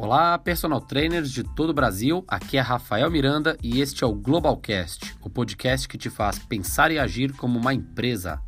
Olá, personal trainers de todo o Brasil. Aqui é Rafael Miranda e este é o Globalcast, o podcast que te faz pensar e agir como uma empresa.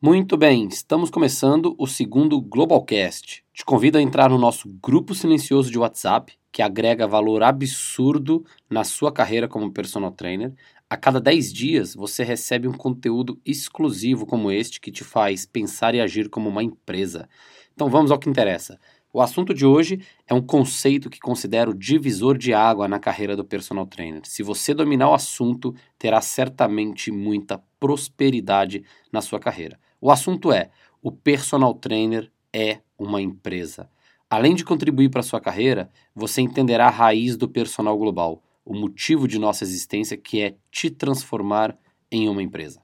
Muito bem, estamos começando o segundo Globalcast. Te convido a entrar no nosso grupo silencioso de WhatsApp, que agrega valor absurdo na sua carreira como personal trainer. A cada 10 dias você recebe um conteúdo exclusivo como este que te faz pensar e agir como uma empresa. Então vamos ao que interessa. O assunto de hoje é um conceito que considero divisor de água na carreira do personal trainer. Se você dominar o assunto, terá certamente muita prosperidade na sua carreira. O assunto é: o personal trainer é uma empresa. Além de contribuir para sua carreira, você entenderá a raiz do personal global, o motivo de nossa existência, que é te transformar em uma empresa.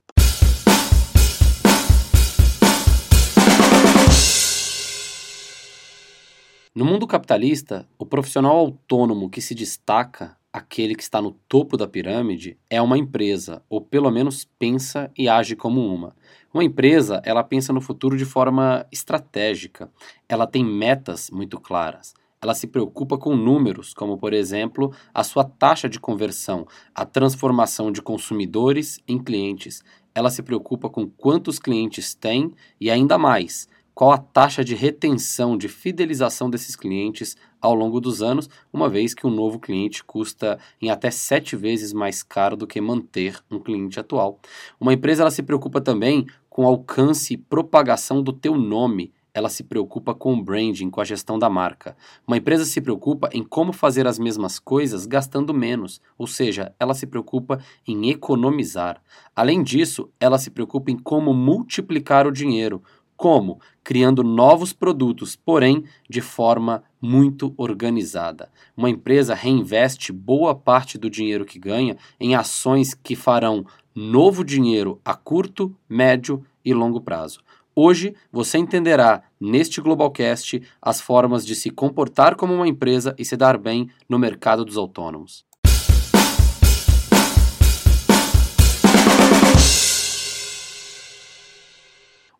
No mundo capitalista, o profissional autônomo que se destaca, aquele que está no topo da pirâmide, é uma empresa, ou pelo menos pensa e age como uma. Uma empresa, ela pensa no futuro de forma estratégica. Ela tem metas muito claras. Ela se preocupa com números, como por exemplo, a sua taxa de conversão, a transformação de consumidores em clientes. Ela se preocupa com quantos clientes tem e ainda mais, qual a taxa de retenção, de fidelização desses clientes ao longo dos anos, uma vez que um novo cliente custa em até sete vezes mais caro do que manter um cliente atual. Uma empresa ela se preocupa também com alcance e propagação do teu nome, ela se preocupa com o branding, com a gestão da marca. Uma empresa se preocupa em como fazer as mesmas coisas gastando menos, ou seja, ela se preocupa em economizar. Além disso, ela se preocupa em como multiplicar o dinheiro, como? Criando novos produtos, porém de forma muito organizada. Uma empresa reinveste boa parte do dinheiro que ganha em ações que farão novo dinheiro a curto, médio e longo prazo. Hoje você entenderá neste Globalcast as formas de se comportar como uma empresa e se dar bem no mercado dos autônomos.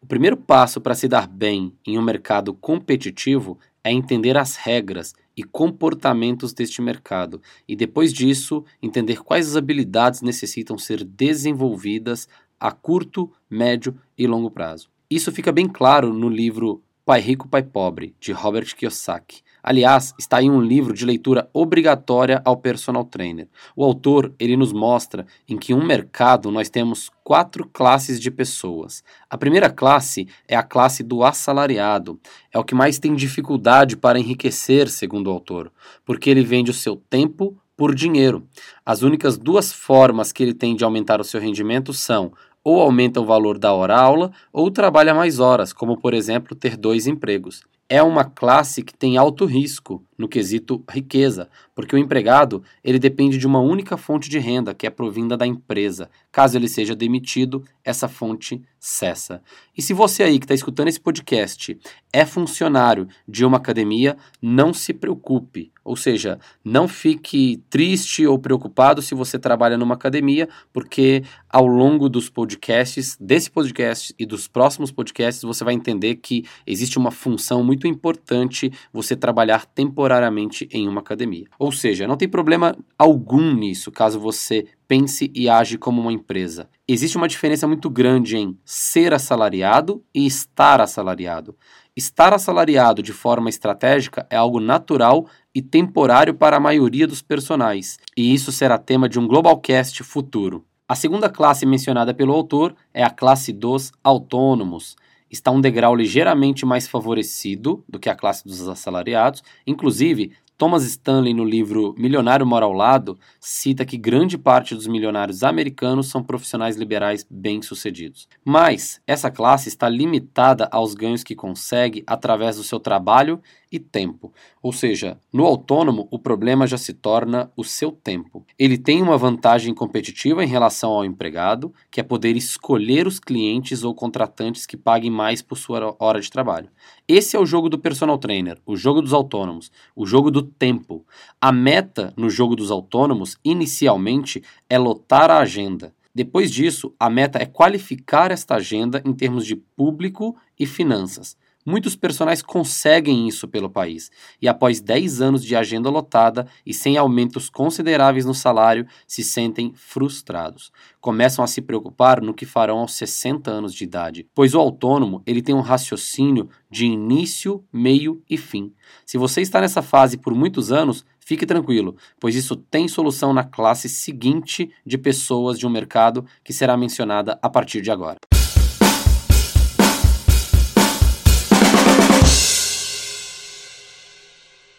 O primeiro passo para se dar bem em um mercado competitivo é entender as regras e comportamentos deste mercado, e depois disso, entender quais as habilidades necessitam ser desenvolvidas a curto, médio e longo prazo. Isso fica bem claro no livro Pai Rico, Pai Pobre, de Robert Kiyosaki. Aliás, está aí um livro de leitura obrigatória ao personal trainer. O autor, ele nos mostra em que um mercado nós temos quatro classes de pessoas. A primeira classe é a classe do assalariado. É o que mais tem dificuldade para enriquecer, segundo o autor, porque ele vende o seu tempo por dinheiro. As únicas duas formas que ele tem de aumentar o seu rendimento são ou aumenta o valor da hora-aula ou trabalha mais horas, como por exemplo ter dois empregos. É uma classe que tem alto risco no quesito riqueza, porque o empregado ele depende de uma única fonte de renda, que é provinda da empresa. Caso ele seja demitido, essa fonte cessa. E se você aí que está escutando esse podcast é funcionário de uma academia, não se preocupe. Ou seja, não fique triste ou preocupado se você trabalha numa academia, porque ao longo dos podcasts, desse podcast e dos próximos podcasts, você vai entender que existe uma função muito importante você trabalhar temporariamente em uma academia. Ou seja, não tem problema algum nisso, caso você pense e age como uma empresa. Existe uma diferença muito grande em ser assalariado e estar assalariado. Estar assalariado de forma estratégica é algo natural e temporário para a maioria dos personagens, e isso será tema de um Globalcast futuro. A segunda classe mencionada pelo autor é a classe dos autônomos. Está um degrau ligeiramente mais favorecido do que a classe dos assalariados, inclusive Thomas Stanley, no livro Milionário Mora ao Lado, cita que grande parte dos milionários americanos são profissionais liberais bem-sucedidos. Mas essa classe está limitada aos ganhos que consegue através do seu trabalho e tempo. Ou seja, no autônomo, o problema já se torna o seu tempo. Ele tem uma vantagem competitiva em relação ao empregado, que é poder escolher os clientes ou contratantes que paguem mais por sua hora de trabalho. Esse é o jogo do personal trainer, o jogo dos autônomos, o jogo do tempo. A meta no jogo dos autônomos, inicialmente, é lotar a agenda. Depois disso, a meta é qualificar esta agenda em termos de público e finanças. Muitos personagens conseguem isso pelo país, e após 10 anos de agenda lotada e sem aumentos consideráveis no salário, se sentem frustrados. Começam a se preocupar no que farão aos 60 anos de idade, pois o autônomo ele tem um raciocínio de início, meio e fim. Se você está nessa fase por muitos anos, fique tranquilo, pois isso tem solução na classe seguinte de pessoas de um mercado que será mencionada a partir de agora.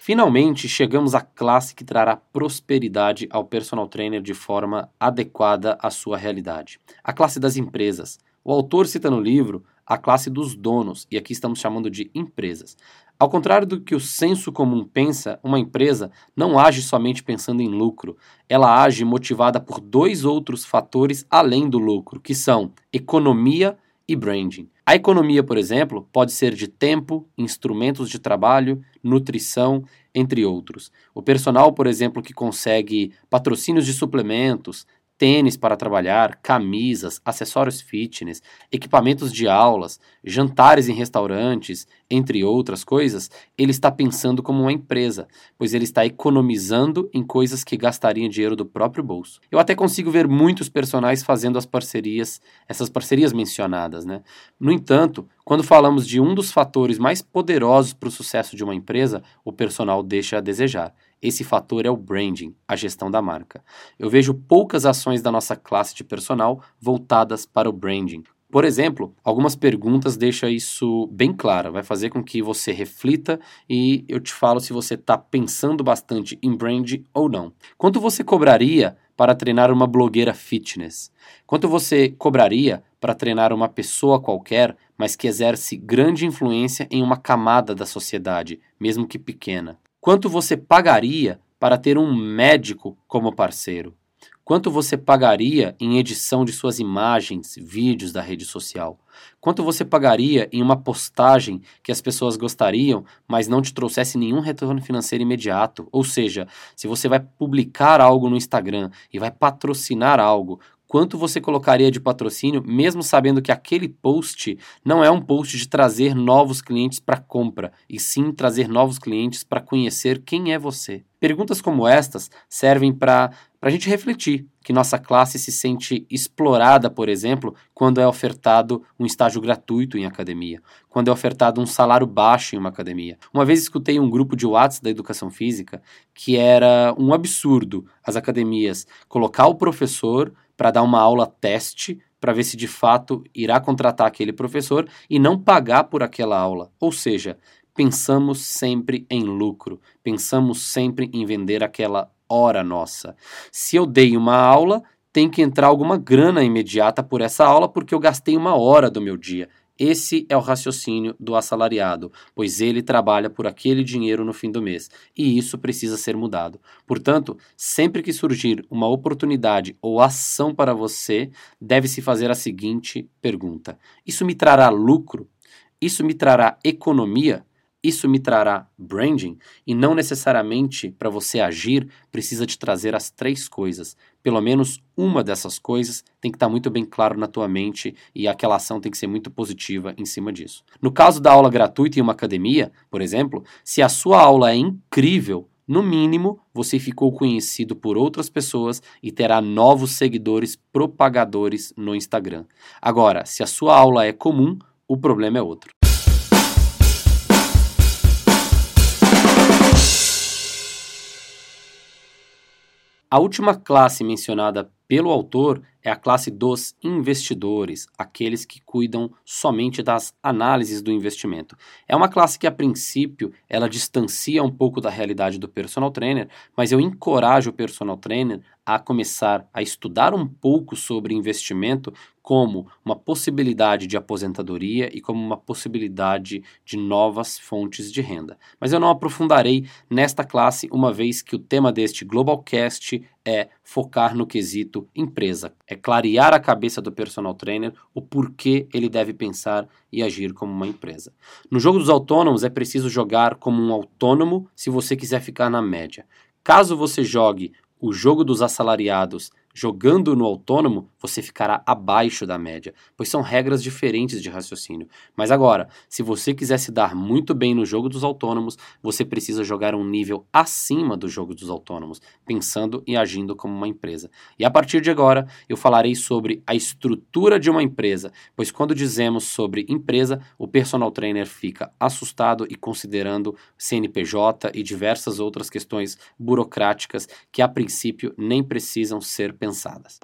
Finalmente, chegamos à classe que trará prosperidade ao personal trainer de forma adequada à sua realidade. A classe das empresas. O autor cita no livro a classe dos donos, e aqui estamos chamando de empresas. Ao contrário do que o senso comum pensa, uma empresa não age somente pensando em lucro, ela age motivada por dois outros fatores além do lucro, que são economia e branding. A economia, por exemplo, pode ser de tempo, instrumentos de trabalho, nutrição, entre outros. O personal, por exemplo, que consegue patrocínios de suplementos, tênis para trabalhar, camisas, acessórios fitness, equipamentos de aulas, jantares em restaurantes, entre outras coisas, ele está pensando como uma empresa, pois ele está economizando em coisas que gastaria dinheiro do próprio bolso. Eu até consigo ver muitos personagens fazendo as parcerias, essas parcerias mencionadas, né? No entanto, quando falamos de um dos fatores mais poderosos para o sucesso de uma empresa, o personal deixa a desejar. Esse fator é o branding, a gestão da marca. Eu vejo poucas ações da nossa classe de personal voltadas para o branding. Por exemplo, algumas perguntas deixam isso bem claro, vai fazer com que você reflita e eu te falo se você está pensando bastante em branding ou não. Quanto você cobraria para treinar uma blogueira fitness? Quanto você cobraria para treinar uma pessoa qualquer, mas que exerce grande influência em uma camada da sociedade, mesmo que pequena? Quanto você pagaria para ter um médico como parceiro? Quanto você pagaria em edição de suas imagens, vídeos da rede social? Quanto você pagaria em uma postagem que as pessoas gostariam, mas não te trouxesse nenhum retorno financeiro imediato? Ou seja, se você vai publicar algo no Instagram e vai patrocinar algo, quanto você colocaria de patrocínio, mesmo sabendo que aquele post não é um post de trazer novos clientes para compra, e sim trazer novos clientes para conhecer quem é você. Perguntas como estas servem para a gente refletir que nossa classe se sente explorada, por exemplo, quando é ofertado um estágio gratuito em academia, quando é ofertado um salário baixo em uma academia. Uma vez escutei um grupo de WhatsApp da educação física que era um absurdo as academias colocar o professor para dar uma aula teste para ver se de fato irá contratar aquele professor e não pagar por aquela aula. Ou seja, pensamos sempre em lucro, pensamos sempre em vender aquela hora nossa. Se eu dei uma aula, tem que entrar alguma grana imediata por essa aula porque eu gastei uma hora do meu dia. Esse é o raciocínio do assalariado, pois ele trabalha por aquele dinheiro no fim do mês, e isso precisa ser mudado. Portanto, sempre que surgir uma oportunidade ou ação para você, deve-se fazer a seguinte pergunta: Isso me trará lucro? Isso me trará economia? Isso me trará branding e não necessariamente para você agir precisa te trazer as três coisas. Pelo menos uma dessas coisas tem que estar tá muito bem claro na tua mente e aquela ação tem que ser muito positiva em cima disso. No caso da aula gratuita em uma academia, por exemplo, se a sua aula é incrível, no mínimo, você ficou conhecido por outras pessoas e terá novos seguidores propagadores no Instagram. Agora, se a sua aula é comum, o problema é outro. A última classe mencionada pelo autor é a classe dos investidores, aqueles que cuidam somente das análises do investimento. É uma classe que a princípio ela distancia um pouco da realidade do personal trainer, mas eu encorajo o personal trainer a começar a estudar um pouco sobre investimento como uma possibilidade de aposentadoria e como uma possibilidade de novas fontes de renda. Mas eu não aprofundarei nesta classe, uma vez que o tema deste Globalcast é focar no quesito empresa, é clarear a cabeça do personal trainer o porquê ele deve pensar e agir como uma empresa. No jogo dos autônomos é preciso jogar como um autônomo se você quiser ficar na média. Caso você jogue o jogo dos assalariados Jogando no autônomo, você ficará abaixo da média, pois são regras diferentes de raciocínio. Mas agora, se você quiser se dar muito bem no jogo dos autônomos, você precisa jogar um nível acima do jogo dos autônomos, pensando e agindo como uma empresa. E a partir de agora, eu falarei sobre a estrutura de uma empresa, pois quando dizemos sobre empresa, o personal trainer fica assustado e considerando CNPJ e diversas outras questões burocráticas que a princípio nem precisam ser pensadas pensadas.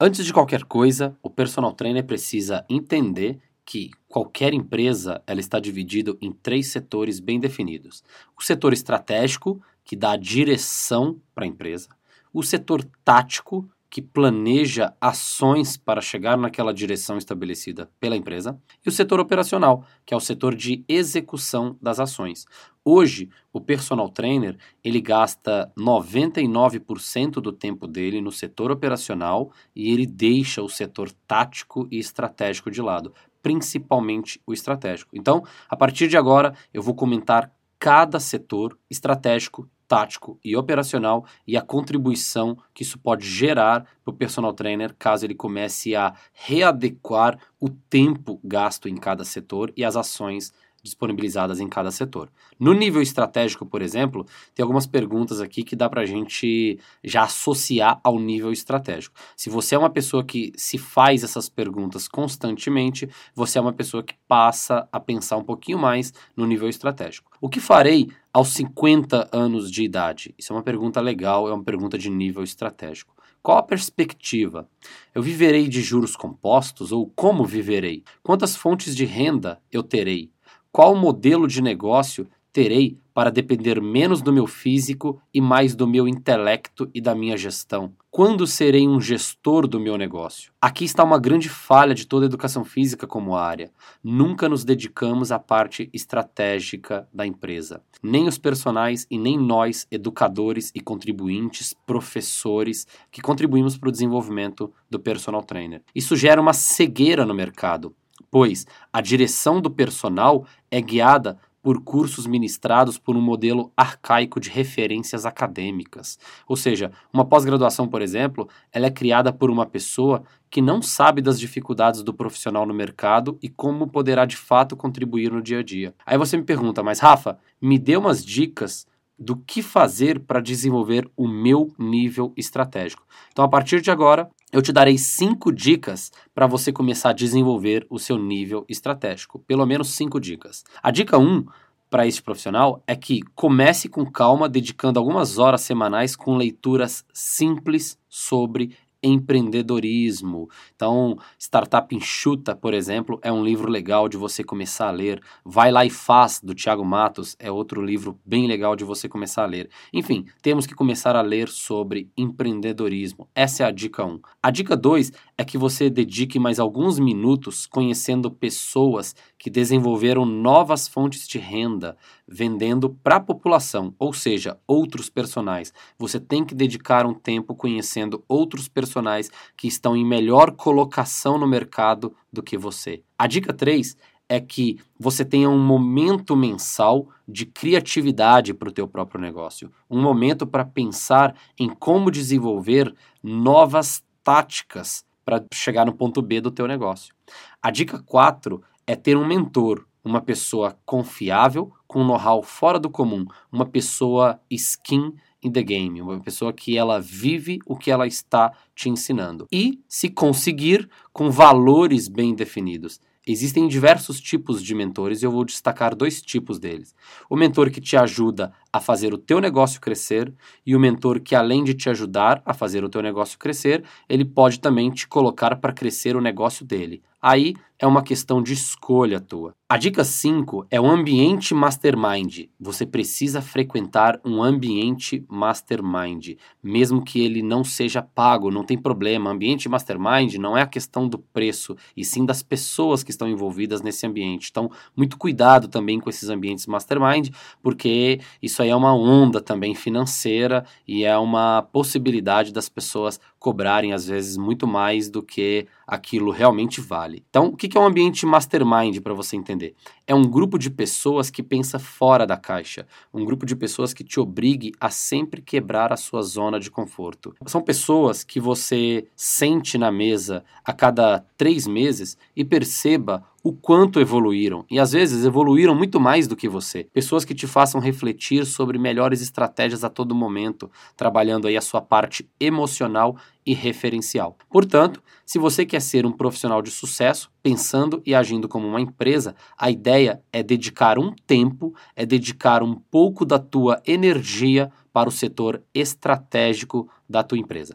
Antes de qualquer coisa, o personal trainer precisa entender que qualquer empresa ela está dividida em três setores bem definidos. O setor estratégico, que dá direção para a empresa. O setor tático, que planeja ações para chegar naquela direção estabelecida pela empresa, e o setor operacional, que é o setor de execução das ações. Hoje, o personal trainer, ele gasta 99% do tempo dele no setor operacional e ele deixa o setor tático e estratégico de lado, principalmente o estratégico. Então, a partir de agora, eu vou comentar cada setor estratégico tático e operacional e a contribuição que isso pode gerar para o personal trainer caso ele comece a readequar o tempo gasto em cada setor e as ações disponibilizadas em cada setor. No nível estratégico, por exemplo, tem algumas perguntas aqui que dá para a gente já associar ao nível estratégico. Se você é uma pessoa que se faz essas perguntas constantemente, você é uma pessoa que passa a pensar um pouquinho mais no nível estratégico. O que farei aos 50 anos de idade? Isso é uma pergunta legal, é uma pergunta de nível estratégico. Qual a perspectiva? Eu viverei de juros compostos ou como viverei? Quantas fontes de renda eu terei? Qual modelo de negócio terei para depender menos do meu físico e mais do meu intelecto e da minha gestão? Quando serei um gestor do meu negócio? Aqui está uma grande falha de toda a educação física como área. Nunca nos dedicamos à parte estratégica da empresa. Nem os personagens e nem nós, educadores e contribuintes, professores, que contribuímos para o desenvolvimento do personal trainer. Isso gera uma cegueira no mercado pois a direção do personal é guiada por cursos ministrados por um modelo arcaico de referências acadêmicas. Ou seja, uma pós-graduação, por exemplo, ela é criada por uma pessoa que não sabe das dificuldades do profissional no mercado e como poderá de fato contribuir no dia a dia. Aí você me pergunta, mas Rafa, me dê umas dicas do que fazer para desenvolver o meu nível estratégico. Então, a partir de agora, eu te darei cinco dicas para você começar a desenvolver o seu nível estratégico. Pelo menos cinco dicas. A dica 1 um, para este profissional é que comece com calma, dedicando algumas horas semanais com leituras simples sobre empreendedorismo. Então, Startup Enxuta, por exemplo, é um livro legal de você começar a ler. Vai lá e faz, do Tiago Matos, é outro livro bem legal de você começar a ler. Enfim, temos que começar a ler sobre empreendedorismo. Essa é a dica 1. A dica 2 é que você dedique mais alguns minutos conhecendo pessoas que desenvolveram novas fontes de renda, vendendo para a população, ou seja, outros personagens. Você tem que dedicar um tempo conhecendo outros personagens que estão em melhor colocação no mercado do que você. A dica 3 é que você tenha um momento mensal de criatividade para o teu próprio negócio, um momento para pensar em como desenvolver novas táticas para chegar no ponto B do teu negócio. A dica 4 é ter um mentor, uma pessoa confiável, com know-how fora do comum, uma pessoa skin in the game, uma pessoa que ela vive o que ela está te ensinando. E, se conseguir, com valores bem definidos. Existem diversos tipos de mentores e eu vou destacar dois tipos deles. O mentor que te ajuda a fazer o teu negócio crescer e o mentor que além de te ajudar a fazer o teu negócio crescer, ele pode também te colocar para crescer o negócio dele. Aí é uma questão de escolha tua. A dica 5 é o ambiente mastermind. Você precisa frequentar um ambiente mastermind, mesmo que ele não seja pago, não tem problema. Ambiente mastermind não é a questão do preço, e sim das pessoas que estão envolvidas nesse ambiente. Então, muito cuidado também com esses ambientes mastermind, porque isso aí é uma onda também financeira e é uma possibilidade das pessoas cobrarem às vezes muito mais do que aquilo realmente vale. Então, o que é um ambiente mastermind para você entender? É um grupo de pessoas que pensa fora da caixa, um grupo de pessoas que te obrigue a sempre quebrar a sua zona de conforto. São pessoas que você sente na mesa a cada três meses e perceba o quanto evoluíram e às vezes evoluíram muito mais do que você. Pessoas que te façam refletir sobre melhores estratégias a todo momento, trabalhando aí a sua parte emocional e referencial. Portanto, se você quer ser um profissional de sucesso, pensando e agindo como uma empresa, a ideia é dedicar um tempo, é dedicar um pouco da tua energia para o setor estratégico da tua empresa.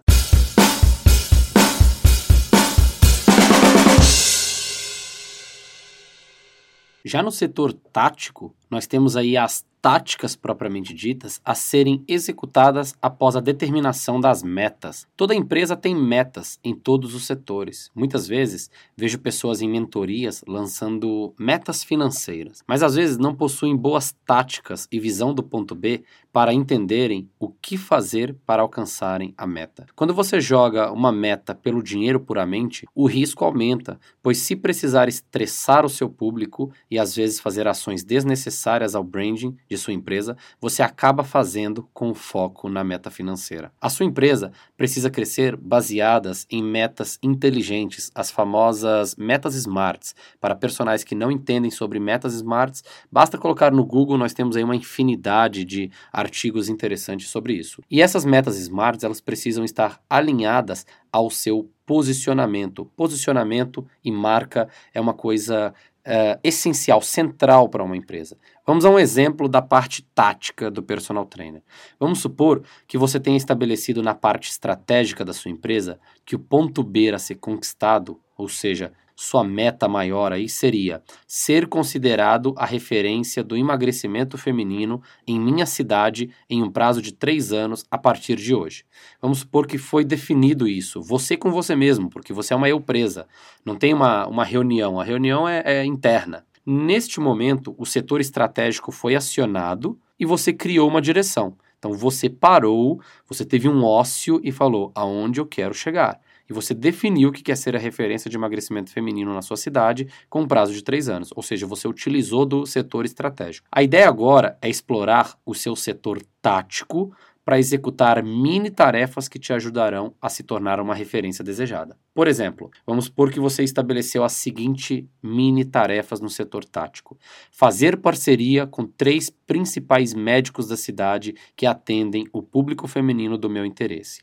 Já no setor tático, nós temos aí as táticas propriamente ditas a serem executadas após a determinação das metas. Toda empresa tem metas em todos os setores. Muitas vezes vejo pessoas em mentorias lançando metas financeiras, mas às vezes não possuem boas táticas e visão do ponto B para entenderem o que fazer para alcançarem a meta. Quando você joga uma meta pelo dinheiro puramente, o risco aumenta, pois se precisar estressar o seu público e às vezes fazer ações desnecessárias ao branding de sua empresa, você acaba fazendo com foco na meta financeira. A sua empresa precisa crescer baseadas em metas inteligentes, as famosas metas smarts. Para personagens que não entendem sobre metas smarts, basta colocar no Google, nós temos aí uma infinidade de artigos interessantes sobre isso. E essas metas smarts, elas precisam estar alinhadas ao seu posicionamento. Posicionamento e marca é uma coisa uh, essencial, central para uma empresa. Vamos a um exemplo da parte tática do personal trainer. Vamos supor que você tenha estabelecido na parte estratégica da sua empresa que o ponto B a ser conquistado, ou seja, sua meta maior aí seria ser considerado a referência do emagrecimento feminino em minha cidade em um prazo de três anos a partir de hoje. Vamos supor que foi definido isso, você com você mesmo, porque você é uma eu presa, não tem uma, uma reunião, a reunião é, é interna. Neste momento, o setor estratégico foi acionado e você criou uma direção. Então você parou, você teve um ócio e falou aonde eu quero chegar e você definiu que quer ser a referência de emagrecimento feminino na sua cidade com um prazo de três anos, ou seja, você utilizou do setor estratégico. A ideia agora é explorar o seu setor tático para executar mini tarefas que te ajudarão a se tornar uma referência desejada. Por exemplo, vamos supor que você estabeleceu as seguintes mini tarefas no setor tático: fazer parceria com três principais médicos da cidade que atendem o público feminino do meu interesse.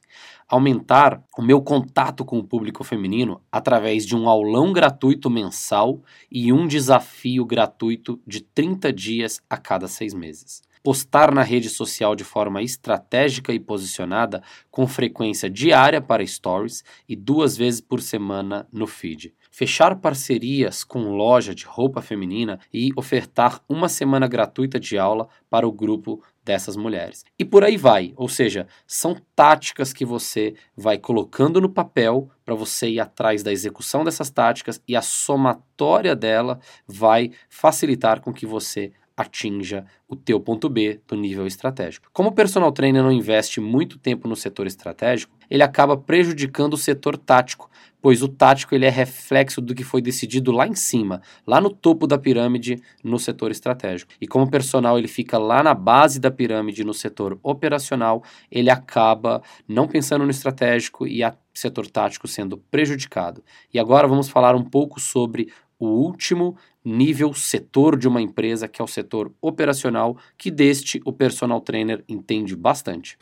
Aumentar o meu contato com o público feminino através de um aulão gratuito mensal e um desafio gratuito de 30 dias a cada seis meses postar na rede social de forma estratégica e posicionada com frequência diária para stories e duas vezes por semana no feed. Fechar parcerias com loja de roupa feminina e ofertar uma semana gratuita de aula para o grupo dessas mulheres. E por aí vai, ou seja, são táticas que você vai colocando no papel para você ir atrás da execução dessas táticas e a somatória dela vai facilitar com que você atinja o teu ponto B do nível estratégico. Como o personal trainer não investe muito tempo no setor estratégico, ele acaba prejudicando o setor tático, pois o tático ele é reflexo do que foi decidido lá em cima, lá no topo da pirâmide no setor estratégico. E como o personal ele fica lá na base da pirâmide no setor operacional, ele acaba não pensando no estratégico e a setor tático sendo prejudicado. E agora vamos falar um pouco sobre o último nível setor de uma empresa, que é o setor operacional, que deste o personal trainer entende bastante.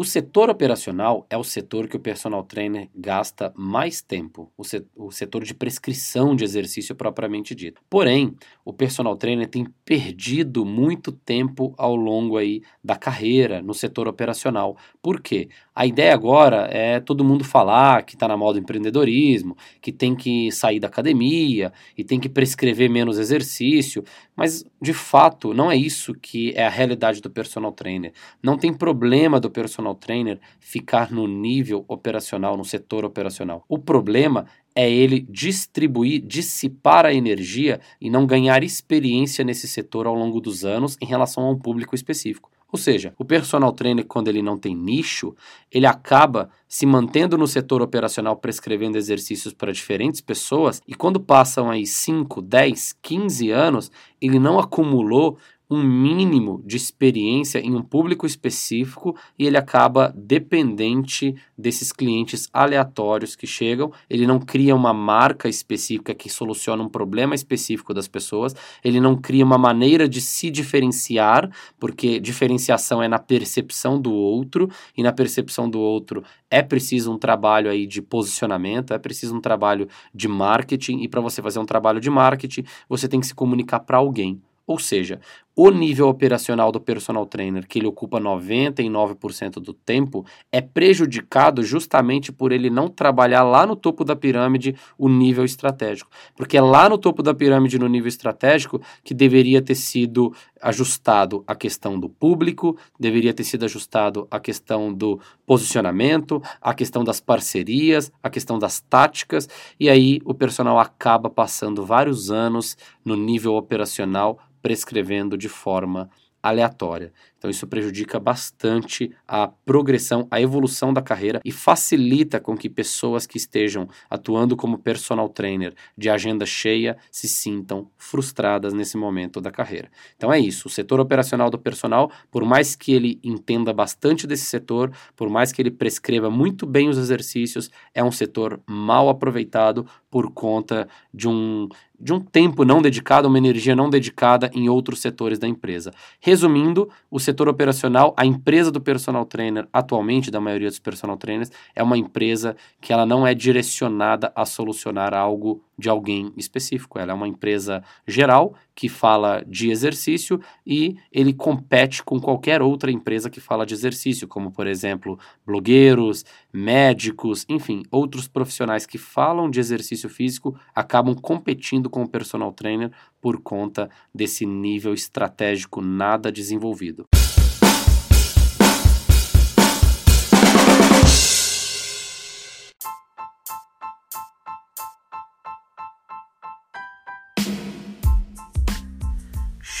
O setor operacional é o setor que o personal trainer gasta mais tempo, o, o setor de prescrição de exercício propriamente dito. Porém, o personal trainer tem perdido muito tempo ao longo aí da carreira no setor operacional. Por quê? A ideia agora é todo mundo falar que está na moda empreendedorismo, que tem que sair da academia e tem que prescrever menos exercício, mas de fato não é isso que é a realidade do personal trainer. Não tem problema do personal trainer ficar no nível operacional, no setor operacional. O problema é ele distribuir, dissipar a energia e não ganhar experiência nesse setor ao longo dos anos em relação a um público específico. Ou seja, o personal trainer, quando ele não tem nicho, ele acaba se mantendo no setor operacional prescrevendo exercícios para diferentes pessoas e quando passam aí 5, 10, 15 anos, ele não acumulou um mínimo de experiência em um público específico e ele acaba dependente desses clientes aleatórios que chegam. Ele não cria uma marca específica que soluciona um problema específico das pessoas, ele não cria uma maneira de se diferenciar, porque diferenciação é na percepção do outro e na percepção do outro é preciso um trabalho aí de posicionamento, é preciso um trabalho de marketing e para você fazer um trabalho de marketing, você tem que se comunicar para alguém. Ou seja, o nível operacional do personal trainer, que ele ocupa 99% do tempo, é prejudicado justamente por ele não trabalhar lá no topo da pirâmide o nível estratégico. Porque é lá no topo da pirâmide, no nível estratégico, que deveria ter sido ajustado a questão do público, deveria ter sido ajustado a questão do posicionamento, a questão das parcerias, a questão das táticas, e aí o personal acaba passando vários anos no nível operacional prescrevendo de forma aleatória. Então isso prejudica bastante a progressão, a evolução da carreira e facilita com que pessoas que estejam atuando como personal trainer de agenda cheia se sintam frustradas nesse momento da carreira. Então é isso, o setor operacional do personal, por mais que ele entenda bastante desse setor, por mais que ele prescreva muito bem os exercícios, é um setor mal aproveitado por conta de um de um tempo não dedicado, uma energia não dedicada em outros setores da empresa. Resumindo, o setor operacional, a empresa do personal trainer, atualmente, da maioria dos personal trainers, é uma empresa que ela não é direcionada a solucionar algo de alguém específico. Ela é uma empresa geral que fala de exercício e ele compete com qualquer outra empresa que fala de exercício, como por exemplo, blogueiros, médicos, enfim, outros profissionais que falam de exercício físico acabam competindo com o personal trainer por conta desse nível estratégico nada desenvolvido.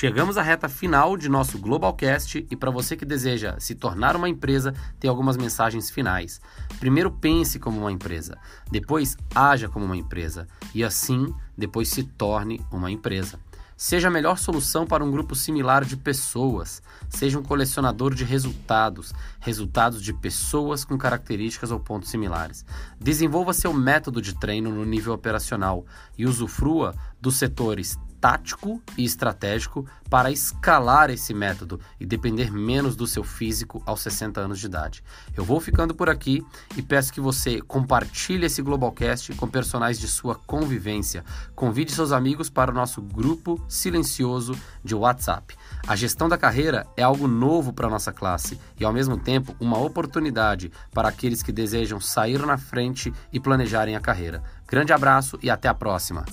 Chegamos à reta final de nosso Globalcast e para você que deseja se tornar uma empresa, tem algumas mensagens finais. Primeiro, pense como uma empresa, depois, haja como uma empresa e assim, depois se torne uma empresa. Seja a melhor solução para um grupo similar de pessoas. Seja um colecionador de resultados, resultados de pessoas com características ou pontos similares. Desenvolva seu método de treino no nível operacional e usufrua dos setores tático e estratégico para escalar esse método e depender menos do seu físico aos 60 anos de idade. Eu vou ficando por aqui e peço que você compartilhe esse Globalcast com personagens de sua convivência. Convide seus amigos para o nosso grupo silencioso de WhatsApp. A gestão da carreira é algo novo para nossa classe e, ao mesmo tempo, uma oportunidade para aqueles que desejam sair na frente e planejarem a carreira. Grande abraço e até a próxima!